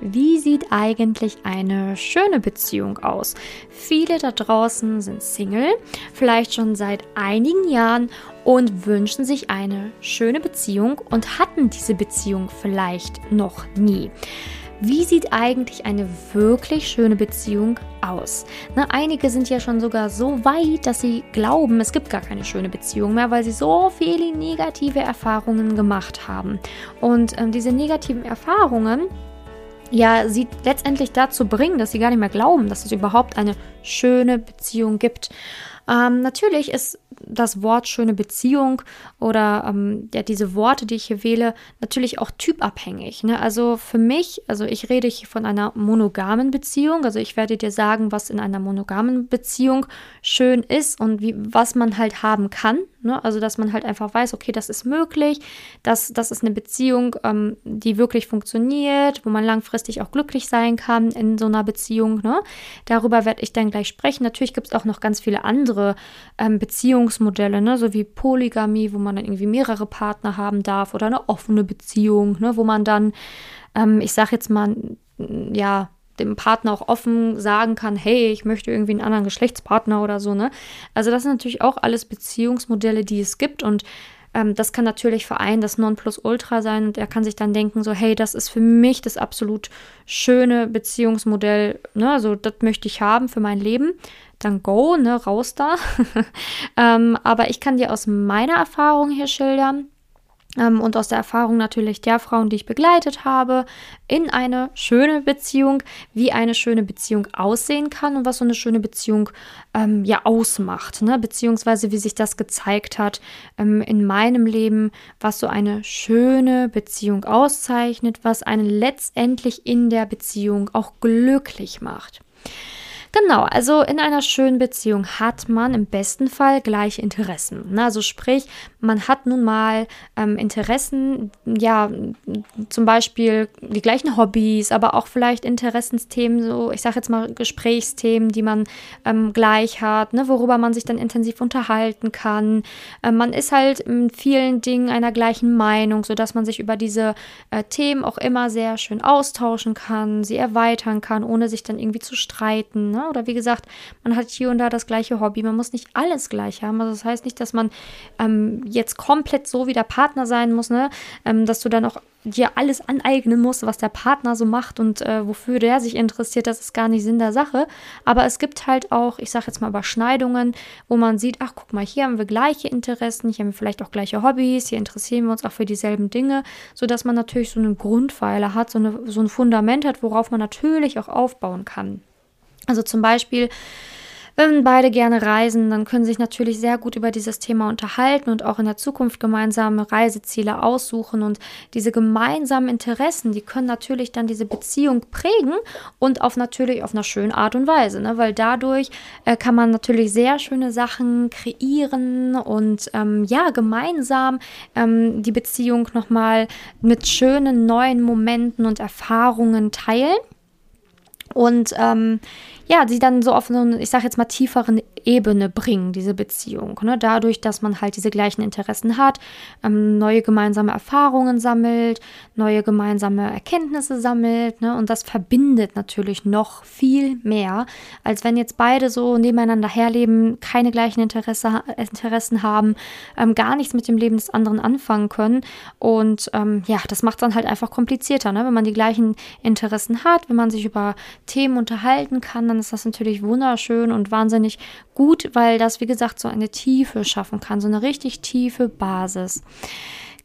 wie sieht eigentlich eine schöne Beziehung aus? Viele da draußen sind Single, vielleicht schon seit einigen Jahren und wünschen sich eine schöne Beziehung und hatten diese Beziehung vielleicht noch nie. Wie sieht eigentlich eine wirklich schöne Beziehung aus? Na, einige sind ja schon sogar so weit, dass sie glauben, es gibt gar keine schöne Beziehung mehr, weil sie so viele negative Erfahrungen gemacht haben. Und ähm, diese negativen Erfahrungen, ja, sie letztendlich dazu bringen, dass sie gar nicht mehr glauben, dass es überhaupt eine schöne Beziehung gibt. Ähm, natürlich ist das Wort schöne Beziehung oder ähm, ja, diese Worte, die ich hier wähle, natürlich auch typabhängig. Ne? Also für mich, also ich rede hier von einer monogamen Beziehung. Also ich werde dir sagen, was in einer monogamen Beziehung schön ist und wie, was man halt haben kann. Ne? Also dass man halt einfach weiß, okay, das ist möglich, das, das ist eine Beziehung, ähm, die wirklich funktioniert, wo man langfristig auch glücklich sein kann in so einer Beziehung. Ne? Darüber werde ich dann gleich sprechen. Natürlich gibt es auch noch ganz viele andere ähm, Beziehungsmodelle, ne? so wie Polygamie, wo man dann irgendwie mehrere Partner haben darf oder eine offene Beziehung, ne? wo man dann, ähm, ich sage jetzt mal, ja, dem Partner auch offen sagen kann, hey, ich möchte irgendwie einen anderen Geschlechtspartner oder so, ne? Also das sind natürlich auch alles Beziehungsmodelle, die es gibt und ähm, das kann natürlich für einen das Nonplusultra sein und er kann sich dann denken, so, hey, das ist für mich das absolut schöne Beziehungsmodell, ne? Also das möchte ich haben für mein Leben. Dann go, ne, raus da. ähm, aber ich kann dir aus meiner Erfahrung hier schildern, ähm, und aus der Erfahrung natürlich der Frauen, die ich begleitet habe, in eine schöne Beziehung, wie eine schöne Beziehung aussehen kann und was so eine schöne Beziehung ähm, ja ausmacht, ne? beziehungsweise wie sich das gezeigt hat ähm, in meinem Leben, was so eine schöne Beziehung auszeichnet, was einen letztendlich in der Beziehung auch glücklich macht. Genau, also in einer schönen Beziehung hat man im besten Fall gleiche Interessen. Ne? Also sprich, man hat nun mal ähm, Interessen, ja, zum Beispiel die gleichen Hobbys, aber auch vielleicht Interessensthemen, so ich sage jetzt mal Gesprächsthemen, die man ähm, gleich hat, ne? worüber man sich dann intensiv unterhalten kann. Ähm, man ist halt in vielen Dingen einer gleichen Meinung, sodass man sich über diese äh, Themen auch immer sehr schön austauschen kann, sie erweitern kann, ohne sich dann irgendwie zu streiten. Ne? Ne? Oder wie gesagt, man hat hier und da das gleiche Hobby. Man muss nicht alles gleich haben. Also das heißt nicht, dass man ähm, jetzt komplett so wie der Partner sein muss, ne? Ähm, dass du dann auch dir alles aneignen musst, was der Partner so macht und äh, wofür der sich interessiert. Das ist gar nicht Sinn der Sache. Aber es gibt halt auch, ich sage jetzt mal Überschneidungen, wo man sieht, ach guck mal, hier haben wir gleiche Interessen, hier haben wir vielleicht auch gleiche Hobbys, hier interessieren wir uns auch für dieselben Dinge, sodass man natürlich so einen Grundpfeiler hat, so, eine, so ein Fundament hat, worauf man natürlich auch aufbauen kann. Also zum Beispiel, wenn beide gerne reisen, dann können sich natürlich sehr gut über dieses Thema unterhalten und auch in der Zukunft gemeinsame Reiseziele aussuchen. Und diese gemeinsamen Interessen, die können natürlich dann diese Beziehung prägen und auf natürlich auf einer schönen Art und Weise, ne? weil dadurch äh, kann man natürlich sehr schöne Sachen kreieren und ähm, ja, gemeinsam ähm, die Beziehung nochmal mit schönen neuen Momenten und Erfahrungen teilen. Und ähm, ja, sie dann so auf eine, ich sage jetzt mal, tieferen Ebene bringen, diese Beziehung. Ne? Dadurch, dass man halt diese gleichen Interessen hat, ähm, neue gemeinsame Erfahrungen sammelt, neue gemeinsame Erkenntnisse sammelt. Ne? Und das verbindet natürlich noch viel mehr, als wenn jetzt beide so nebeneinander herleben, keine gleichen Interesse, Interessen haben, ähm, gar nichts mit dem Leben des anderen anfangen können. Und ähm, ja, das macht dann halt einfach komplizierter, ne? wenn man die gleichen Interessen hat, wenn man sich über Themen unterhalten kann, dann ist das natürlich wunderschön und wahnsinnig gut, weil das, wie gesagt, so eine Tiefe schaffen kann, so eine richtig tiefe Basis.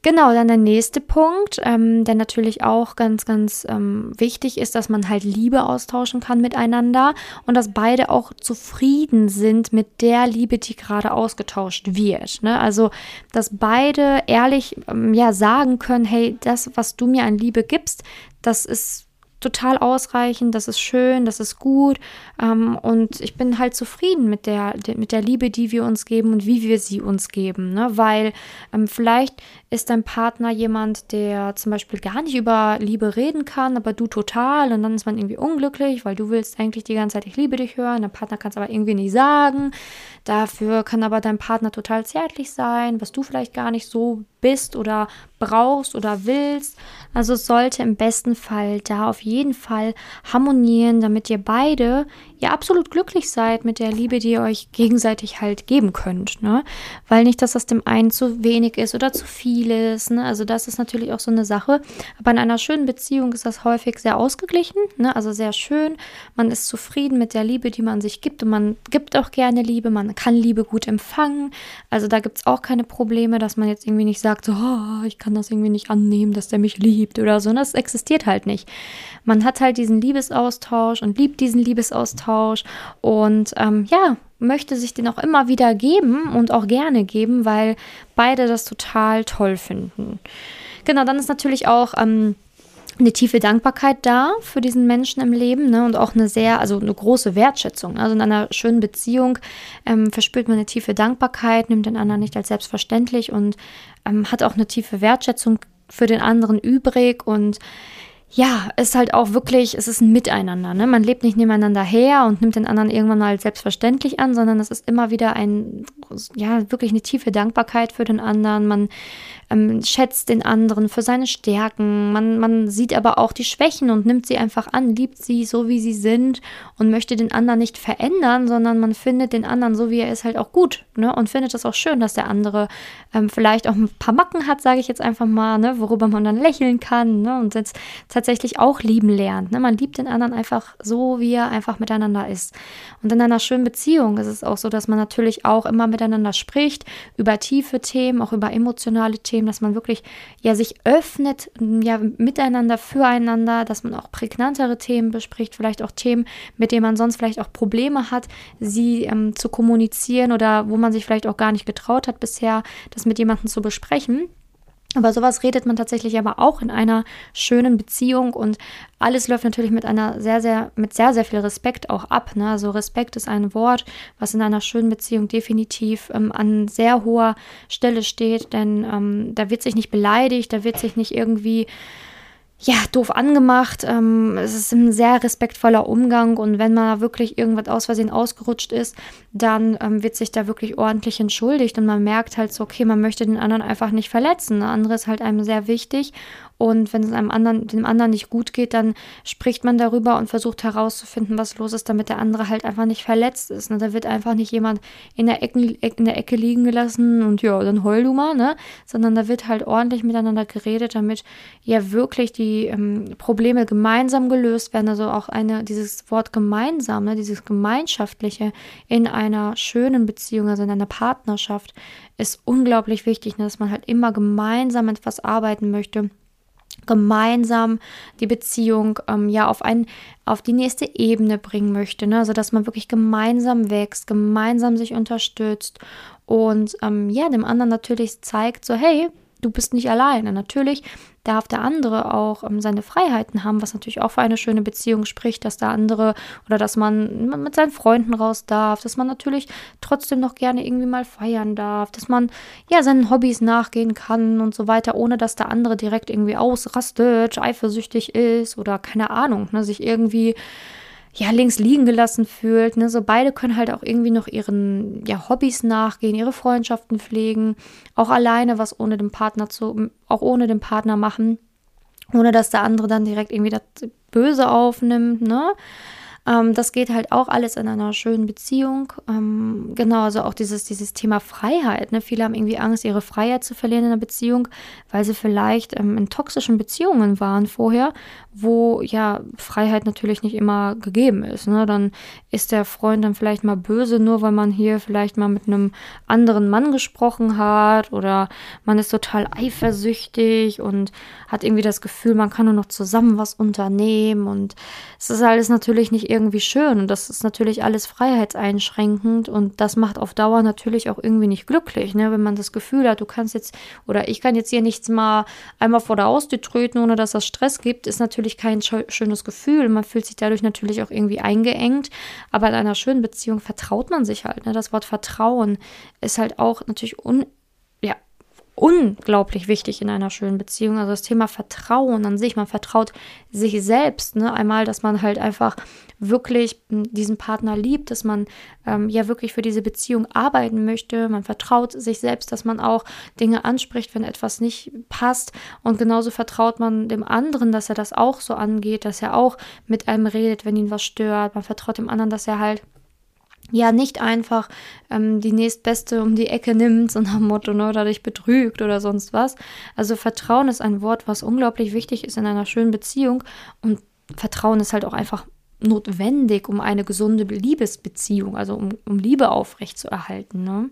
Genau, dann der nächste Punkt, ähm, der natürlich auch ganz, ganz ähm, wichtig ist, dass man halt Liebe austauschen kann miteinander und dass beide auch zufrieden sind mit der Liebe, die gerade ausgetauscht wird. Ne? Also, dass beide ehrlich ähm, ja sagen können, hey, das, was du mir an Liebe gibst, das ist total ausreichend, das ist schön, das ist gut ähm, und ich bin halt zufrieden mit der, mit der Liebe, die wir uns geben und wie wir sie uns geben, ne? weil ähm, vielleicht ist dein Partner jemand, der zum Beispiel gar nicht über Liebe reden kann, aber du total und dann ist man irgendwie unglücklich, weil du willst eigentlich die ganze Zeit, ich liebe dich hören, der Partner kann es aber irgendwie nicht sagen, dafür kann aber dein Partner total zärtlich sein, was du vielleicht gar nicht so bist oder brauchst oder willst. Also es sollte im besten Fall da auf jeden Fall harmonieren, damit ihr beide ja absolut glücklich seid mit der Liebe, die ihr euch gegenseitig halt geben könnt. Ne? Weil nicht, dass das dem einen zu wenig ist oder zu viel ist. Ne? Also das ist natürlich auch so eine Sache. Aber in einer schönen Beziehung ist das häufig sehr ausgeglichen, ne? also sehr schön. Man ist zufrieden mit der Liebe, die man sich gibt und man gibt auch gerne Liebe. Man kann Liebe gut empfangen. Also da gibt es auch keine Probleme, dass man jetzt irgendwie nicht sagt, so, oh, ich kann das irgendwie nicht annehmen, dass der mich liebt oder so. Und das existiert halt nicht. Man hat halt diesen Liebesaustausch und liebt diesen Liebesaustausch und ähm, ja, möchte sich den auch immer wieder geben und auch gerne geben, weil beide das total toll finden. Genau, dann ist natürlich auch ähm, eine tiefe Dankbarkeit da für diesen Menschen im Leben ne? und auch eine sehr, also eine große Wertschätzung. Also in einer schönen Beziehung ähm, verspürt man eine tiefe Dankbarkeit, nimmt den anderen nicht als selbstverständlich und ähm, hat auch eine tiefe Wertschätzung für den anderen übrig und ja, es ist halt auch wirklich, es ist ein Miteinander. Ne? Man lebt nicht nebeneinander her und nimmt den anderen irgendwann mal selbstverständlich an, sondern es ist immer wieder ein, ja, wirklich eine tiefe Dankbarkeit für den anderen. Man ähm, schätzt den anderen für seine Stärken. Man, man sieht aber auch die Schwächen und nimmt sie einfach an, liebt sie so, wie sie sind und möchte den anderen nicht verändern, sondern man findet den anderen so, wie er ist, halt auch gut. Ne? Und findet das auch schön, dass der andere ähm, vielleicht auch ein paar Macken hat, sage ich jetzt einfach mal, ne? worüber man dann lächeln kann ne? und jetzt tatsächlich auch lieben lernt. Ne? Man liebt den anderen einfach so, wie er einfach miteinander ist. Und in einer schönen Beziehung ist es auch so, dass man natürlich auch immer miteinander spricht, über tiefe Themen, auch über emotionale Themen dass man wirklich ja sich öffnet, ja miteinander, füreinander, dass man auch prägnantere Themen bespricht, vielleicht auch Themen, mit denen man sonst vielleicht auch Probleme hat, sie ähm, zu kommunizieren oder wo man sich vielleicht auch gar nicht getraut hat bisher, das mit jemandem zu besprechen. Aber sowas redet man tatsächlich aber auch in einer schönen Beziehung und alles läuft natürlich mit einer sehr, sehr, mit sehr, sehr viel Respekt auch ab. Ne? Also Respekt ist ein Wort, was in einer schönen Beziehung definitiv ähm, an sehr hoher Stelle steht, denn ähm, da wird sich nicht beleidigt, da wird sich nicht irgendwie ja, doof angemacht. Ähm, es ist ein sehr respektvoller Umgang und wenn mal wirklich irgendwas aus Versehen ausgerutscht ist, dann ähm, wird sich da wirklich ordentlich entschuldigt und man merkt halt so, okay, man möchte den anderen einfach nicht verletzen. Der andere ist halt einem sehr wichtig und wenn es einem anderen, dem anderen nicht gut geht, dann spricht man darüber und versucht herauszufinden, was los ist, damit der andere halt einfach nicht verletzt ist. Ne? Da wird einfach nicht jemand in der, Ecke, in der Ecke liegen gelassen und ja, dann heul du mal, ne? Sondern da wird halt ordentlich miteinander geredet, damit ja wirklich die ähm, Probleme gemeinsam gelöst werden. Also auch eine, dieses Wort gemeinsam, ne? dieses Gemeinschaftliche in einer schönen Beziehung, also in einer Partnerschaft, ist unglaublich wichtig, ne? dass man halt immer gemeinsam etwas arbeiten möchte gemeinsam die Beziehung ähm, ja auf ein auf die nächste Ebene bringen möchte, ne? also dass man wirklich gemeinsam wächst, gemeinsam sich unterstützt und ähm, ja dem anderen natürlich zeigt, so hey, du bist nicht alleine. Natürlich darf der andere auch ähm, seine Freiheiten haben, was natürlich auch für eine schöne Beziehung spricht, dass der andere oder dass man mit seinen Freunden raus darf, dass man natürlich trotzdem noch gerne irgendwie mal feiern darf, dass man ja seinen Hobbys nachgehen kann und so weiter, ohne dass der andere direkt irgendwie ausrastet, eifersüchtig ist oder keine Ahnung, ne, sich irgendwie ja, links liegen gelassen fühlt. Ne? So beide können halt auch irgendwie noch ihren ja, Hobbys nachgehen, ihre Freundschaften pflegen, auch alleine was ohne den Partner zu, auch ohne den Partner machen, ohne dass der andere dann direkt irgendwie das Böse aufnimmt, ne? Ähm, das geht halt auch alles in einer schönen Beziehung. Ähm, genau, also auch dieses, dieses Thema Freiheit. Ne? Viele haben irgendwie Angst, ihre Freiheit zu verlieren in einer Beziehung, weil sie vielleicht ähm, in toxischen Beziehungen waren vorher, wo ja Freiheit natürlich nicht immer gegeben ist. Ne? Dann ist der Freund dann vielleicht mal böse, nur weil man hier vielleicht mal mit einem anderen Mann gesprochen hat oder man ist total eifersüchtig und hat irgendwie das Gefühl, man kann nur noch zusammen was unternehmen und es ist alles natürlich nicht irgendwie schön und das ist natürlich alles freiheitseinschränkend und das macht auf Dauer natürlich auch irgendwie nicht glücklich, ne? wenn man das Gefühl hat, du kannst jetzt oder ich kann jetzt hier nichts mal einmal vor der Haustür treten, ohne dass das Stress gibt, ist natürlich kein schönes Gefühl. Man fühlt sich dadurch natürlich auch irgendwie eingeengt, aber in einer schönen Beziehung vertraut man sich halt. Ne? Das Wort Vertrauen ist halt auch natürlich un unglaublich wichtig in einer schönen Beziehung. Also das Thema Vertrauen an sich, man vertraut sich selbst. Ne? Einmal, dass man halt einfach wirklich diesen Partner liebt, dass man ähm, ja wirklich für diese Beziehung arbeiten möchte. Man vertraut sich selbst, dass man auch Dinge anspricht, wenn etwas nicht passt. Und genauso vertraut man dem anderen, dass er das auch so angeht, dass er auch mit einem redet, wenn ihn was stört. Man vertraut dem anderen, dass er halt ja nicht einfach ähm, die nächstbeste um die Ecke nimmt, so nach dem Motto, ne, oder dich betrügt oder sonst was. Also Vertrauen ist ein Wort, was unglaublich wichtig ist in einer schönen Beziehung und Vertrauen ist halt auch einfach notwendig, um eine gesunde Liebesbeziehung, also um, um Liebe aufrechtzuerhalten. Ne?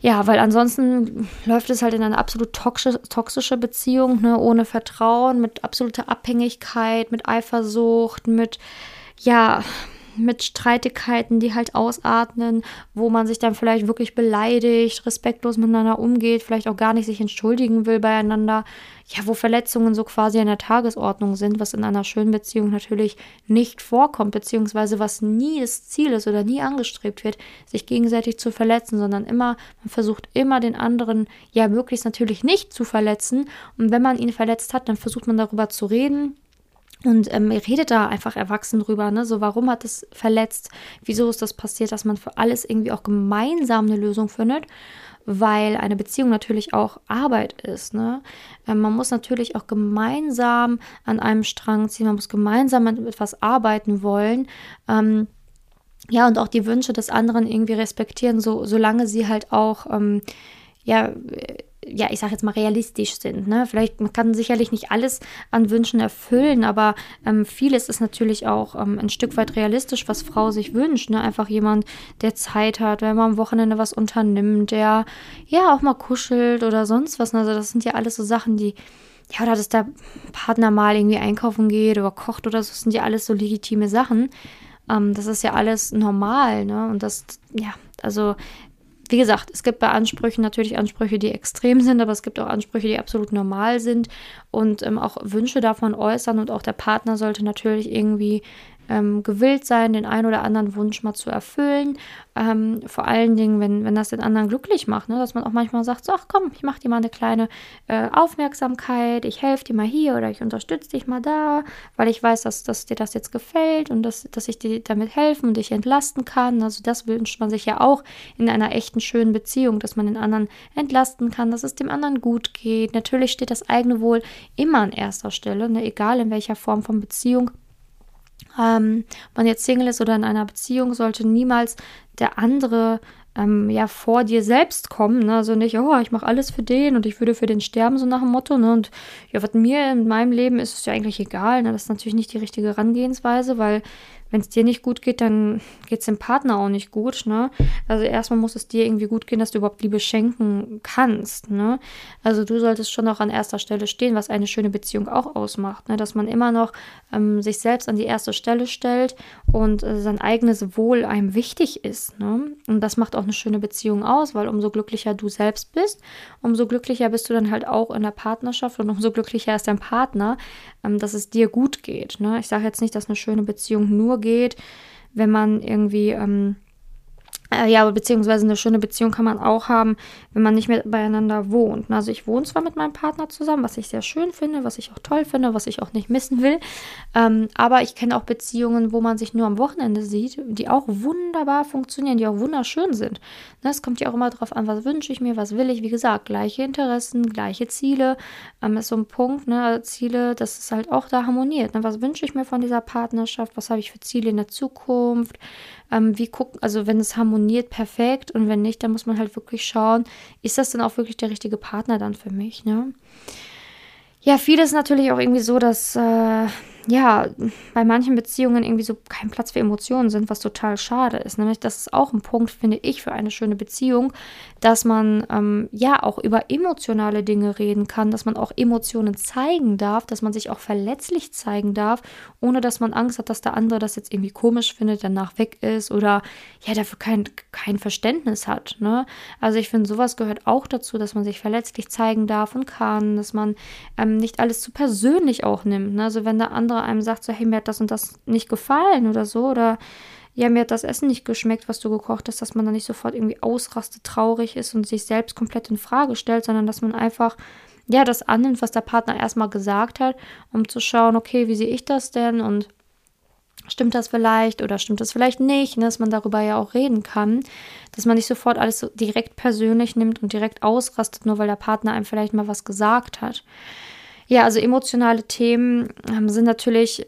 Ja, weil ansonsten läuft es halt in eine absolut toxische, Beziehung, ne, ohne Vertrauen, mit absoluter Abhängigkeit, mit Eifersucht, mit ja, mit Streitigkeiten, die halt ausatmen, wo man sich dann vielleicht wirklich beleidigt, respektlos miteinander umgeht, vielleicht auch gar nicht sich entschuldigen will beieinander. Ja, wo Verletzungen so quasi an der Tagesordnung sind, was in einer schönen Beziehung natürlich nicht vorkommt, beziehungsweise was nie das Ziel ist oder nie angestrebt wird, sich gegenseitig zu verletzen, sondern immer, man versucht immer den anderen, ja, möglichst natürlich nicht zu verletzen. Und wenn man ihn verletzt hat, dann versucht man darüber zu reden, und ähm, ihr redet da einfach erwachsen drüber, ne? So, warum hat es verletzt? Wieso ist das passiert, dass man für alles irgendwie auch gemeinsam eine Lösung findet? Weil eine Beziehung natürlich auch Arbeit ist, ne? Ähm, man muss natürlich auch gemeinsam an einem Strang ziehen, man muss gemeinsam an etwas arbeiten wollen. Ähm, ja, und auch die Wünsche des anderen irgendwie respektieren, so, solange sie halt auch, ähm, ja, ja, ich sage jetzt mal realistisch sind. Ne? Vielleicht, man kann sicherlich nicht alles an Wünschen erfüllen, aber ähm, vieles ist natürlich auch ähm, ein Stück weit realistisch, was Frau sich wünscht. Ne? Einfach jemand, der Zeit hat, wenn man am Wochenende was unternimmt, der ja auch mal kuschelt oder sonst was. Also das sind ja alles so Sachen, die ja, oder dass der Partner mal irgendwie einkaufen geht oder kocht oder so, das sind ja alles so legitime Sachen. Ähm, das ist ja alles normal, ne? Und das, ja, also wie gesagt, es gibt bei Ansprüchen natürlich Ansprüche, die extrem sind, aber es gibt auch Ansprüche, die absolut normal sind. Und ähm, auch Wünsche davon äußern und auch der Partner sollte natürlich irgendwie ähm, gewillt sein, den einen oder anderen Wunsch mal zu erfüllen. Ähm, vor allen Dingen, wenn, wenn das den anderen glücklich macht, ne? dass man auch manchmal sagt, so, ach komm, ich mache dir mal eine kleine äh, Aufmerksamkeit, ich helfe dir mal hier oder ich unterstütze dich mal da, weil ich weiß, dass, dass dir das jetzt gefällt und dass, dass ich dir damit helfen und dich entlasten kann. Also das wünscht man sich ja auch in einer echten schönen Beziehung, dass man den anderen entlasten kann, dass es dem anderen gut geht. Natürlich steht das eigene Wohl immer an erster Stelle, ne? egal in welcher Form von Beziehung ähm, man jetzt Single ist oder in einer Beziehung, sollte niemals der andere ähm, ja vor dir selbst kommen. Ne? Also nicht, oh, ich mache alles für den und ich würde für den sterben, so nach dem Motto. Ne? Und ja, was mir in meinem Leben ist, ist ja eigentlich egal. Ne? Das ist natürlich nicht die richtige Herangehensweise, weil wenn es dir nicht gut geht, dann geht es dem Partner auch nicht gut. Ne? Also erstmal muss es dir irgendwie gut gehen, dass du überhaupt Liebe schenken kannst. Ne? Also du solltest schon auch an erster Stelle stehen, was eine schöne Beziehung auch ausmacht. Ne? Dass man immer noch ähm, sich selbst an die erste Stelle stellt und äh, sein eigenes Wohl einem wichtig ist. Ne? Und das macht auch eine schöne Beziehung aus, weil umso glücklicher du selbst bist, umso glücklicher bist du dann halt auch in der Partnerschaft und umso glücklicher ist dein Partner, ähm, dass es dir gut geht. Ne? Ich sage jetzt nicht, dass eine schöne Beziehung nur geht, wenn man irgendwie ähm, äh, ja, beziehungsweise eine schöne Beziehung kann man auch haben, wenn man nicht mehr beieinander wohnt. Also ich wohne zwar mit meinem Partner zusammen, was ich sehr schön finde, was ich auch toll finde, was ich auch nicht missen will. Ähm, aber ich kenne auch Beziehungen, wo man sich nur am Wochenende sieht, die auch wunderbar funktionieren, die auch wunderschön sind. Ne, es kommt ja auch immer darauf an, was wünsche ich mir, was will ich. Wie gesagt, gleiche Interessen, gleiche Ziele. Ähm, ist so ein Punkt, ne? Ziele, das ist halt auch da harmoniert. Ne? Was wünsche ich mir von dieser Partnerschaft? Was habe ich für Ziele in der Zukunft? Ähm, wie gucken, also wenn es harmoniert, perfekt. Und wenn nicht, dann muss man halt wirklich schauen, ist das dann auch wirklich der richtige Partner dann für mich, ne? Ja, vieles natürlich auch irgendwie so, dass äh, ja, bei manchen Beziehungen irgendwie so kein Platz für Emotionen sind, was total schade ist. Nämlich, das ist auch ein Punkt, finde ich, für eine schöne Beziehung, dass man ähm, ja auch über emotionale Dinge reden kann, dass man auch Emotionen zeigen darf, dass man sich auch verletzlich zeigen darf, ohne dass man Angst hat, dass der andere das jetzt irgendwie komisch findet, danach weg ist oder ja, dafür kein, kein Verständnis hat. Ne? Also ich finde, sowas gehört auch dazu, dass man sich verletzlich zeigen darf und kann, dass man ähm, nicht alles zu persönlich auch nimmt. Ne? Also wenn der andere andere einem sagt, so, hey, mir hat das und das nicht gefallen oder so, oder ja, mir hat das Essen nicht geschmeckt, was du gekocht hast, dass man dann nicht sofort irgendwie ausrastet, traurig ist und sich selbst komplett in Frage stellt, sondern dass man einfach ja, das annimmt, was der Partner erstmal gesagt hat, um zu schauen, okay, wie sehe ich das denn und stimmt das vielleicht oder stimmt das vielleicht nicht, ne, dass man darüber ja auch reden kann, dass man nicht sofort alles so direkt persönlich nimmt und direkt ausrastet, nur weil der Partner einem vielleicht mal was gesagt hat. Ja, also emotionale Themen ähm, sind natürlich,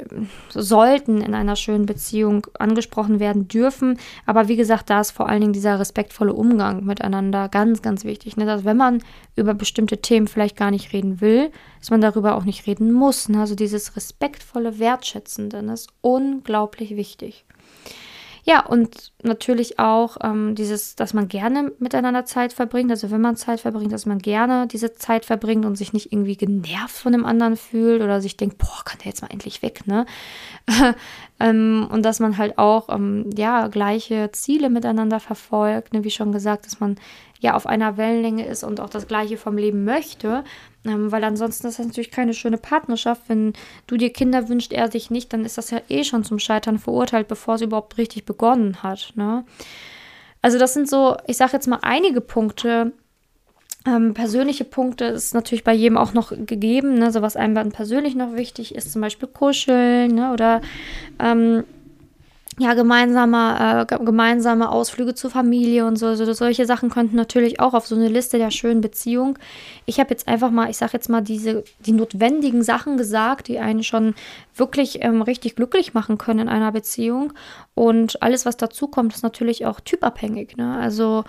sollten in einer schönen Beziehung angesprochen werden dürfen. Aber wie gesagt, da ist vor allen Dingen dieser respektvolle Umgang miteinander ganz, ganz wichtig. Ne? Dass wenn man über bestimmte Themen vielleicht gar nicht reden will, dass man darüber auch nicht reden muss. Ne? Also dieses respektvolle, wertschätzende, das ist unglaublich wichtig. Ja, und natürlich auch ähm, dieses, dass man gerne miteinander Zeit verbringt. Also wenn man Zeit verbringt, dass man gerne diese Zeit verbringt und sich nicht irgendwie genervt von dem anderen fühlt oder sich denkt, boah, kann der jetzt mal endlich weg, ne? ähm, und dass man halt auch, ähm, ja, gleiche Ziele miteinander verfolgt, ne? wie schon gesagt, dass man ja auf einer Wellenlänge ist und auch das Gleiche vom Leben möchte. Ähm, weil ansonsten ist das natürlich keine schöne Partnerschaft. Wenn du dir Kinder wünscht, er sich nicht, dann ist das ja eh schon zum Scheitern verurteilt, bevor es überhaupt richtig begonnen hat. Ne? Also das sind so, ich sage jetzt mal einige Punkte, ähm, persönliche Punkte ist natürlich bei jedem auch noch gegeben, ne? so was einem dann persönlich noch wichtig ist, zum Beispiel Kuscheln ne? oder ähm, ja, gemeinsame, äh, gemeinsame Ausflüge zur Familie und so. Also solche Sachen könnten natürlich auch auf so eine Liste der schönen Beziehung. Ich habe jetzt einfach mal, ich sage jetzt mal, diese, die notwendigen Sachen gesagt, die einen schon wirklich ähm, richtig glücklich machen können in einer Beziehung. Und alles, was dazu kommt, ist natürlich auch typabhängig. Ne? Also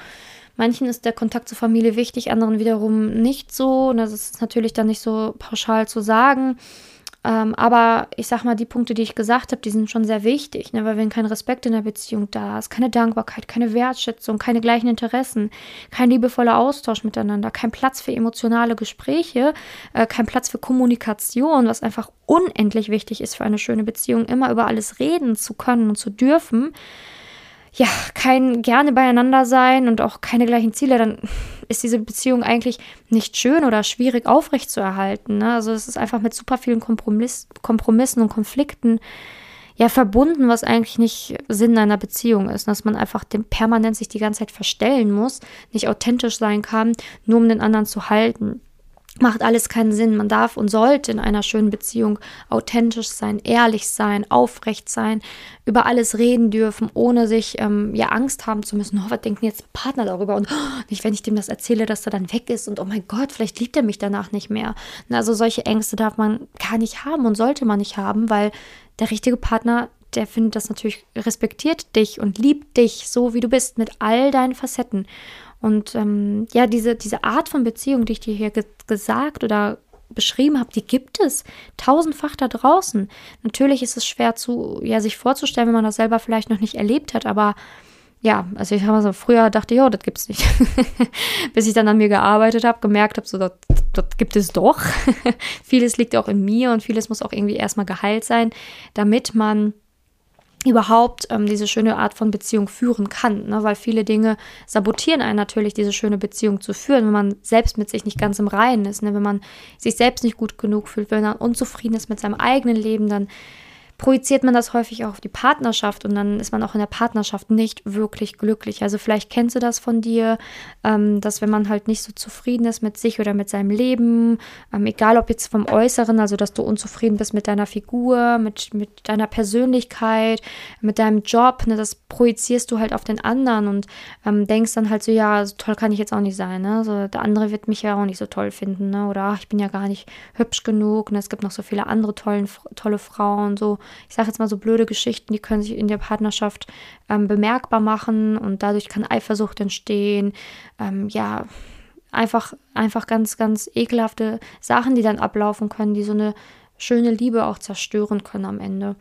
manchen ist der Kontakt zur Familie wichtig, anderen wiederum nicht so. Und das ist natürlich dann nicht so pauschal zu sagen. Ähm, aber ich sag mal, die Punkte, die ich gesagt habe, die sind schon sehr wichtig, ne? weil wenn kein Respekt in der Beziehung da ist, keine Dankbarkeit, keine Wertschätzung, keine gleichen Interessen, kein liebevoller Austausch miteinander, kein Platz für emotionale Gespräche, äh, kein Platz für Kommunikation, was einfach unendlich wichtig ist für eine schöne Beziehung, immer über alles reden zu können und zu dürfen, ja, kein gerne beieinander sein und auch keine gleichen Ziele, dann ist diese Beziehung eigentlich nicht schön oder schwierig aufrechtzuerhalten. Ne? Also es ist einfach mit super vielen Kompromiss, Kompromissen und Konflikten ja verbunden, was eigentlich nicht Sinn einer Beziehung ist. Dass man einfach dem permanent sich die ganze Zeit verstellen muss, nicht authentisch sein kann, nur um den anderen zu halten macht alles keinen Sinn. Man darf und sollte in einer schönen Beziehung authentisch sein, ehrlich sein, aufrecht sein, über alles reden dürfen, ohne sich ähm, ja Angst haben zu müssen. Oh, was denken jetzt Partner darüber? Und oh, nicht, wenn ich dem das erzähle, dass er dann weg ist und oh mein Gott, vielleicht liebt er mich danach nicht mehr. Also solche Ängste darf man gar nicht haben und sollte man nicht haben, weil der richtige Partner der findet das natürlich, respektiert dich und liebt dich so, wie du bist, mit all deinen Facetten. Und ähm, ja, diese, diese Art von Beziehung, die ich dir hier ge gesagt oder beschrieben habe, die gibt es tausendfach da draußen. Natürlich ist es schwer zu, ja, sich vorzustellen, wenn man das selber vielleicht noch nicht erlebt hat, aber ja, also ich habe so früher dachte, ja, das gibt's nicht. Bis ich dann an mir gearbeitet habe, gemerkt habe, so, das, das gibt es doch. vieles liegt auch in mir und vieles muss auch irgendwie erstmal geheilt sein, damit man überhaupt ähm, diese schöne Art von Beziehung führen kann, ne? weil viele Dinge sabotieren einen natürlich, diese schöne Beziehung zu führen, wenn man selbst mit sich nicht ganz im Reinen ist, ne? wenn man sich selbst nicht gut genug fühlt, wenn man unzufrieden ist mit seinem eigenen Leben, dann projiziert man das häufig auch auf die Partnerschaft und dann ist man auch in der Partnerschaft nicht wirklich glücklich. Also vielleicht kennst du das von dir, ähm, dass wenn man halt nicht so zufrieden ist mit sich oder mit seinem Leben, ähm, egal ob jetzt vom Äußeren, also dass du unzufrieden bist mit deiner Figur, mit, mit deiner Persönlichkeit, mit deinem Job, ne, das projizierst du halt auf den anderen und ähm, denkst dann halt so, ja, so toll kann ich jetzt auch nicht sein, ne? So, der andere wird mich ja auch nicht so toll finden, ne? Oder ach, ich bin ja gar nicht hübsch genug, ne? Es gibt noch so viele andere tollen, tolle Frauen, so ich sage jetzt mal so blöde Geschichten, die können sich in der Partnerschaft ähm, bemerkbar machen und dadurch kann Eifersucht entstehen. Ähm, ja, einfach, einfach ganz, ganz ekelhafte Sachen, die dann ablaufen können, die so eine schöne Liebe auch zerstören können am Ende.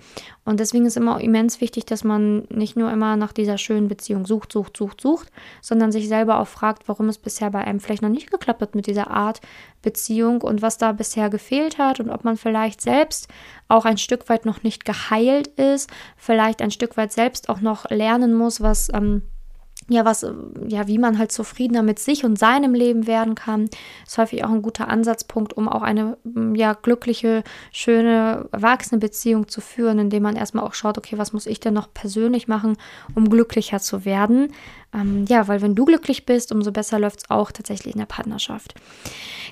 Und deswegen ist immer immens wichtig, dass man nicht nur immer nach dieser schönen Beziehung sucht, sucht, sucht, sucht, sondern sich selber auch fragt, warum es bisher bei einem vielleicht noch nicht geklappt hat mit dieser Art Beziehung und was da bisher gefehlt hat und ob man vielleicht selbst auch ein Stück weit noch nicht geheilt ist, vielleicht ein Stück weit selbst auch noch lernen muss, was ähm, ja, was, ja, wie man halt zufriedener mit sich und seinem Leben werden kann, ist häufig auch ein guter Ansatzpunkt, um auch eine, mm, ja, glückliche, schöne, erwachsene Beziehung zu führen, indem man erstmal auch schaut, okay, was muss ich denn noch persönlich machen, um glücklicher zu werden? Ähm, ja, weil wenn du glücklich bist, umso besser läuft es auch tatsächlich in der Partnerschaft.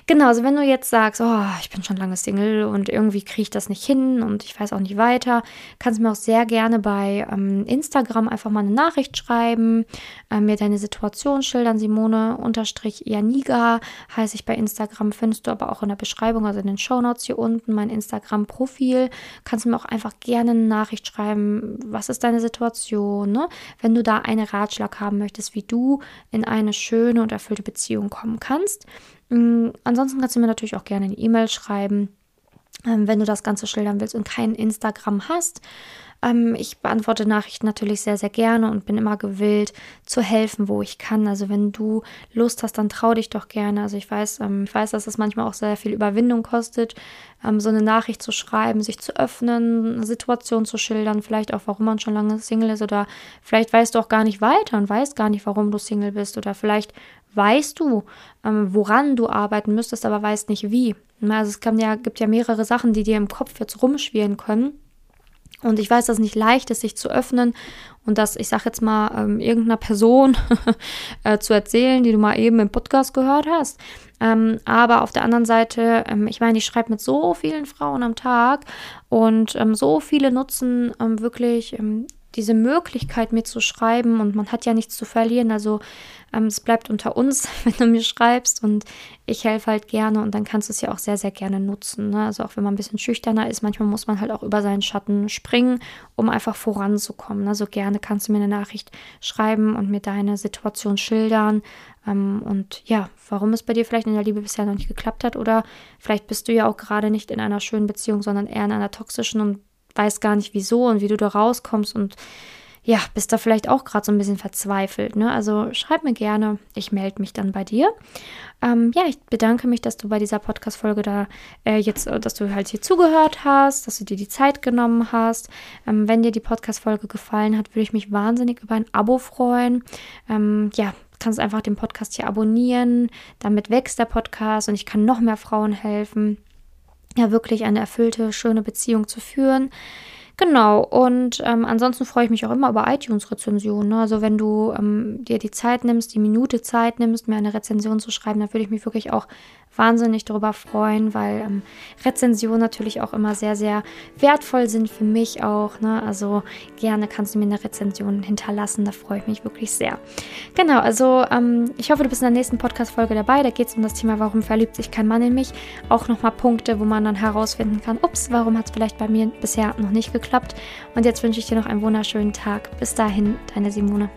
Genau, also wenn du jetzt sagst, oh, ich bin schon lange Single und irgendwie kriege ich das nicht hin und ich weiß auch nicht weiter, kannst du mir auch sehr gerne bei ähm, Instagram einfach mal eine Nachricht schreiben, äh, mir deine Situation schildern. Simone unterstrich Janiga heiße ich bei Instagram, findest du aber auch in der Beschreibung, also in den Show Notes hier unten, mein Instagram-Profil. Kannst du mir auch einfach gerne eine Nachricht schreiben, was ist deine Situation, ne? wenn du da einen Ratschlag haben möchtest, wie du in eine schöne und erfüllte Beziehung kommen kannst. Mm, ansonsten kannst du mir natürlich auch gerne eine E-Mail schreiben, ähm, wenn du das Ganze schildern willst und kein Instagram hast. Ähm, ich beantworte Nachrichten natürlich sehr, sehr gerne und bin immer gewillt zu helfen, wo ich kann. Also wenn du Lust hast, dann trau dich doch gerne. Also ich weiß, ähm, ich weiß, dass es manchmal auch sehr viel Überwindung kostet, so eine Nachricht zu schreiben, sich zu öffnen, eine Situation zu schildern, vielleicht auch, warum man schon lange Single ist oder vielleicht weißt du auch gar nicht weiter und weißt gar nicht, warum du Single bist oder vielleicht weißt du, ähm, woran du arbeiten müsstest, aber weißt nicht wie. Also es ja, gibt ja mehrere Sachen, die dir im Kopf jetzt rumschwirren können. Und ich weiß, dass es nicht leicht ist, sich zu öffnen und das, ich sag jetzt mal, ähm, irgendeiner Person äh, zu erzählen, die du mal eben im Podcast gehört hast. Ähm, aber auf der anderen Seite, ähm, ich meine, ich schreibe mit so vielen Frauen am Tag und ähm, so viele nutzen ähm, wirklich ähm, diese Möglichkeit, mir zu schreiben und man hat ja nichts zu verlieren. Also ähm, es bleibt unter uns, wenn du mir schreibst und ich helfe halt gerne und dann kannst du es ja auch sehr, sehr gerne nutzen. Ne? Also auch wenn man ein bisschen schüchterner ist, manchmal muss man halt auch über seinen Schatten springen, um einfach voranzukommen. Also gerne kannst du mir eine Nachricht schreiben und mir deine Situation schildern. Ähm, und ja, warum es bei dir vielleicht in der Liebe bisher noch nicht geklappt hat oder vielleicht bist du ja auch gerade nicht in einer schönen Beziehung, sondern eher in einer toxischen und weißt gar nicht wieso und wie du da rauskommst und ja, bist da vielleicht auch gerade so ein bisschen verzweifelt. Ne? Also schreib mir gerne, ich melde mich dann bei dir. Ähm, ja, ich bedanke mich, dass du bei dieser Podcast-Folge da äh, jetzt, äh, dass du halt hier zugehört hast, dass du dir die Zeit genommen hast. Ähm, wenn dir die Podcast-Folge gefallen hat, würde ich mich wahnsinnig über ein Abo freuen. Ähm, ja, kannst einfach den Podcast hier abonnieren. Damit wächst der Podcast und ich kann noch mehr Frauen helfen ja wirklich eine erfüllte, schöne Beziehung zu führen. Genau, und ähm, ansonsten freue ich mich auch immer über iTunes-Rezensionen. Ne? Also wenn du ähm, dir die Zeit nimmst, die Minute Zeit nimmst, mir eine Rezension zu schreiben, dann würde ich mich wirklich auch wahnsinnig darüber freuen, weil ähm, Rezensionen natürlich auch immer sehr, sehr wertvoll sind für mich auch. Ne? Also gerne kannst du mir eine Rezension hinterlassen, da freue ich mich wirklich sehr. Genau, also ähm, ich hoffe, du bist in der nächsten Podcast-Folge dabei. Da geht es um das Thema, warum verliebt sich kein Mann in mich. Auch nochmal Punkte, wo man dann herausfinden kann, ups, warum hat es vielleicht bei mir bisher noch nicht geklappt. Und jetzt wünsche ich dir noch einen wunderschönen Tag. Bis dahin, deine Simone.